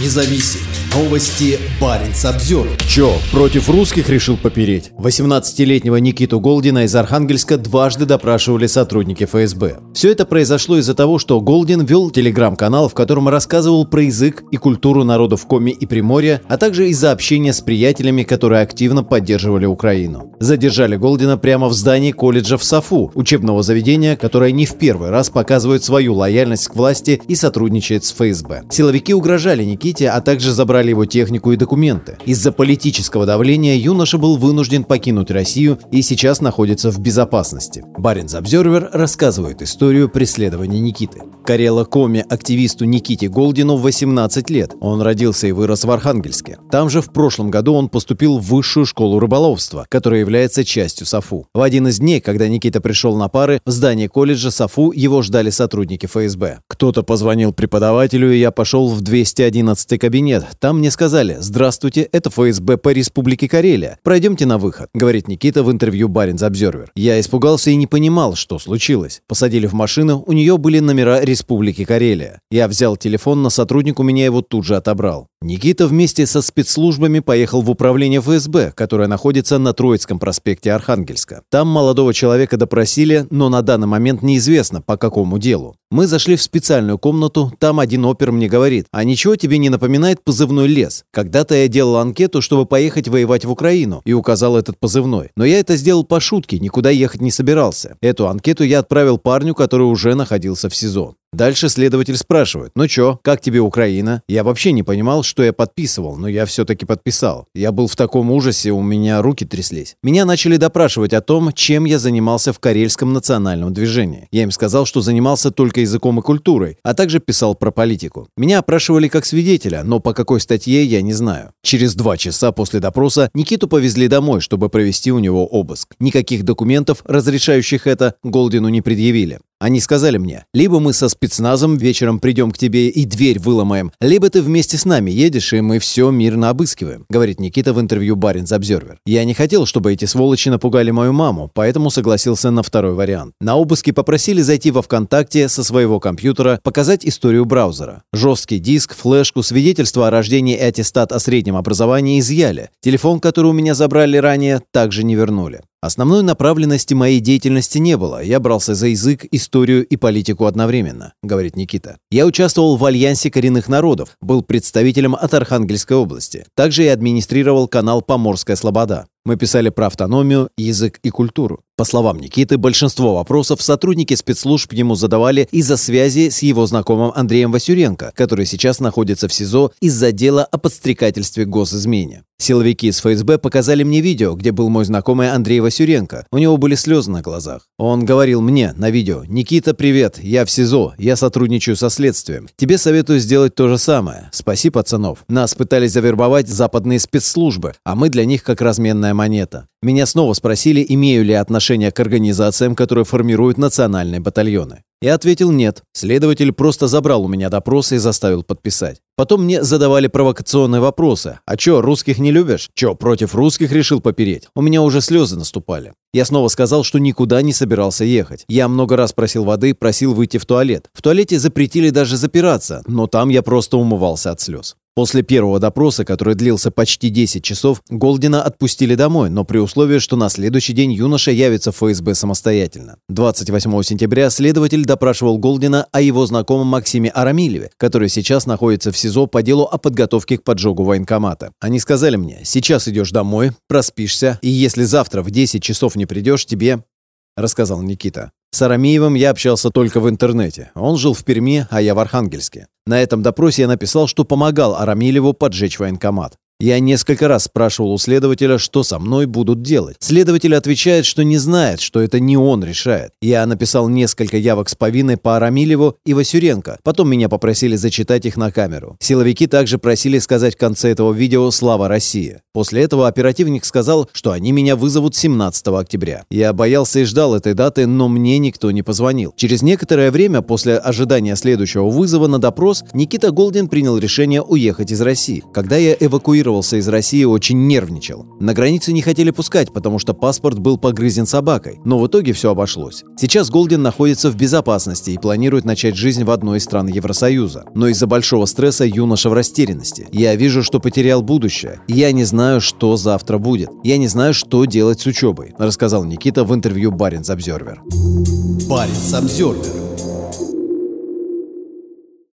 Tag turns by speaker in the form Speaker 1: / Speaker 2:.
Speaker 1: независим. Новости Баренц обзор.
Speaker 2: Чё, против русских решил попереть? 18-летнего Никиту Голдина из Архангельска дважды допрашивали сотрудники ФСБ. Все это произошло из-за того, что Голдин вел телеграм-канал, в котором рассказывал про язык и культуру народов Коми и Приморья, а также из-за общения с приятелями, которые активно поддерживали Украину. Задержали Голдина прямо в здании колледжа в САФУ, учебного заведения, которое не в первый раз показывает свою лояльность к власти и сотрудничает с ФСБ. Силовики угрожали Никите, а также забрали его технику и документы. Из-за политического давления юноша был вынужден покинуть Россию и сейчас находится в безопасности. Баринс Обзервер рассказывает историю преследования Никиты. Карела Коми активисту Никите Голдину 18 лет. Он родился и вырос в Архангельске. Там же в прошлом году он поступил в высшую школу рыболовства, которая является частью САФУ. В один из дней, когда Никита пришел на пары, в здании колледжа САФУ его ждали сотрудники ФСБ. Кто-то позвонил преподавателю, и я пошел в 211 кабинет. Там мне сказали «Здравствуйте, это ФСБ по Республике Карелия. Пройдемте на выход», — говорит Никита в интервью Баринс Обзервер. Я испугался и не понимал, что случилось. Посадили в машину, у нее были номера Республики Карелия. Я взял телефон, на сотрудник у меня его тут же отобрал. Никита вместе со спецслужбами поехал в управление ФСБ, которое находится на Троицком проспекте Архангельска. Там молодого человека допросили, но на данный момент неизвестно, по какому делу. Мы зашли в специальную комнату, там один опер мне говорит, а ничего тебе не напоминает позывной «Лес». Когда-то я делал анкету, чтобы поехать воевать в Украину, и указал этот позывной. Но я это сделал по шутке, никуда ехать не собирался. Эту анкету я отправил парню, который уже находился в СИЗО. Дальше следователь спрашивает, ну чё, как тебе Украина? Я вообще не понимал, что я подписывал, но я все-таки подписал. Я был в таком ужасе, у меня руки тряслись. Меня начали допрашивать о том, чем я занимался в Карельском национальном движении. Я им сказал, что занимался только языком и культурой, а также писал про политику. Меня опрашивали как свидетеля, но по какой статье я не знаю. Через два часа после допроса Никиту повезли домой, чтобы провести у него обыск. Никаких документов, разрешающих это, Голдину не предъявили. Они сказали мне, либо мы со спецназом вечером придем к тебе и дверь выломаем, либо ты вместе с нами едешь, и мы все мирно обыскиваем», говорит Никита в интервью Баринс Обзервер. «Я не хотел, чтобы эти сволочи напугали мою маму, поэтому согласился на второй вариант. На обыске попросили зайти во ВКонтакте со своего компьютера, показать историю браузера. Жесткий диск, флешку, свидетельство о рождении и аттестат о среднем образовании изъяли. Телефон, который у меня забрали ранее, также не вернули. Основной направленности моей деятельности не было. Я брался за язык, историю и политику одновременно, говорит Никита. Я участвовал в Альянсе коренных народов, был представителем от Архангельской области. Также я администрировал канал «Поморская слобода». Мы писали про автономию, язык и культуру. По словам Никиты, большинство вопросов сотрудники спецслужб ему задавали из-за связи с его знакомым Андреем Васюренко, который сейчас находится в СИЗО из-за дела о подстрекательстве госизмене. Силовики из ФСБ показали мне видео, где был мой знакомый Андрей Васюренко. У него были слезы на глазах. Он говорил мне на видео, «Никита, привет, я в СИЗО, я сотрудничаю со следствием. Тебе советую сделать то же самое. Спаси пацанов. Нас пытались завербовать западные спецслужбы, а мы для них как разменная монета. Меня снова спросили, имею ли отношение к организациям, которые формируют национальные батальоны. Я ответил нет. Следователь просто забрал у меня допросы и заставил подписать. Потом мне задавали провокационные вопросы. А чё, русских не любишь? Чё, против русских решил попереть? У меня уже слезы наступали. Я снова сказал, что никуда не собирался ехать. Я много раз просил воды, просил выйти в туалет. В туалете запретили даже запираться, но там я просто умывался от слез. После первого допроса, который длился почти 10 часов, Голдина отпустили домой, но при условии, что на следующий день юноша явится в ФСБ самостоятельно. 28 сентября следователь допрашивал Голдина о его знакомом Максиме Арамилеве, который сейчас находится в СИЗО по делу о подготовке к поджогу военкомата. Они сказали мне, сейчас идешь домой, проспишься, и если завтра в 10 часов не придешь, тебе рассказал Никита. С Арамеевым я общался только в интернете. Он жил в Перми, а я в Архангельске. На этом допросе я написал, что помогал Арамилеву поджечь военкомат. Я несколько раз спрашивал у следователя, что со мной будут делать. Следователь отвечает, что не знает, что это не он решает. Я написал несколько явок с повинной по Арамилеву и Васюренко. Потом меня попросили зачитать их на камеру. Силовики также просили сказать в конце этого видео «Слава России». После этого оперативник сказал, что они меня вызовут 17 октября. Я боялся и ждал этой даты, но мне никто не позвонил. Через некоторое время после ожидания следующего вызова на допрос Никита Голдин принял решение уехать из России. Когда я эвакуировал эвакуировался из России, очень нервничал. На границе не хотели пускать, потому что паспорт был погрызен собакой, но в итоге все обошлось. Сейчас Голдин находится в безопасности и планирует начать жизнь в одной из стран Евросоюза. Но из-за большого стресса юноша в растерянности. Я вижу, что потерял будущее. Я не знаю, что завтра будет. Я не знаю, что делать с учебой, рассказал Никита в интервью Баренц Обзервер.
Speaker 1: Баренц Обзервер.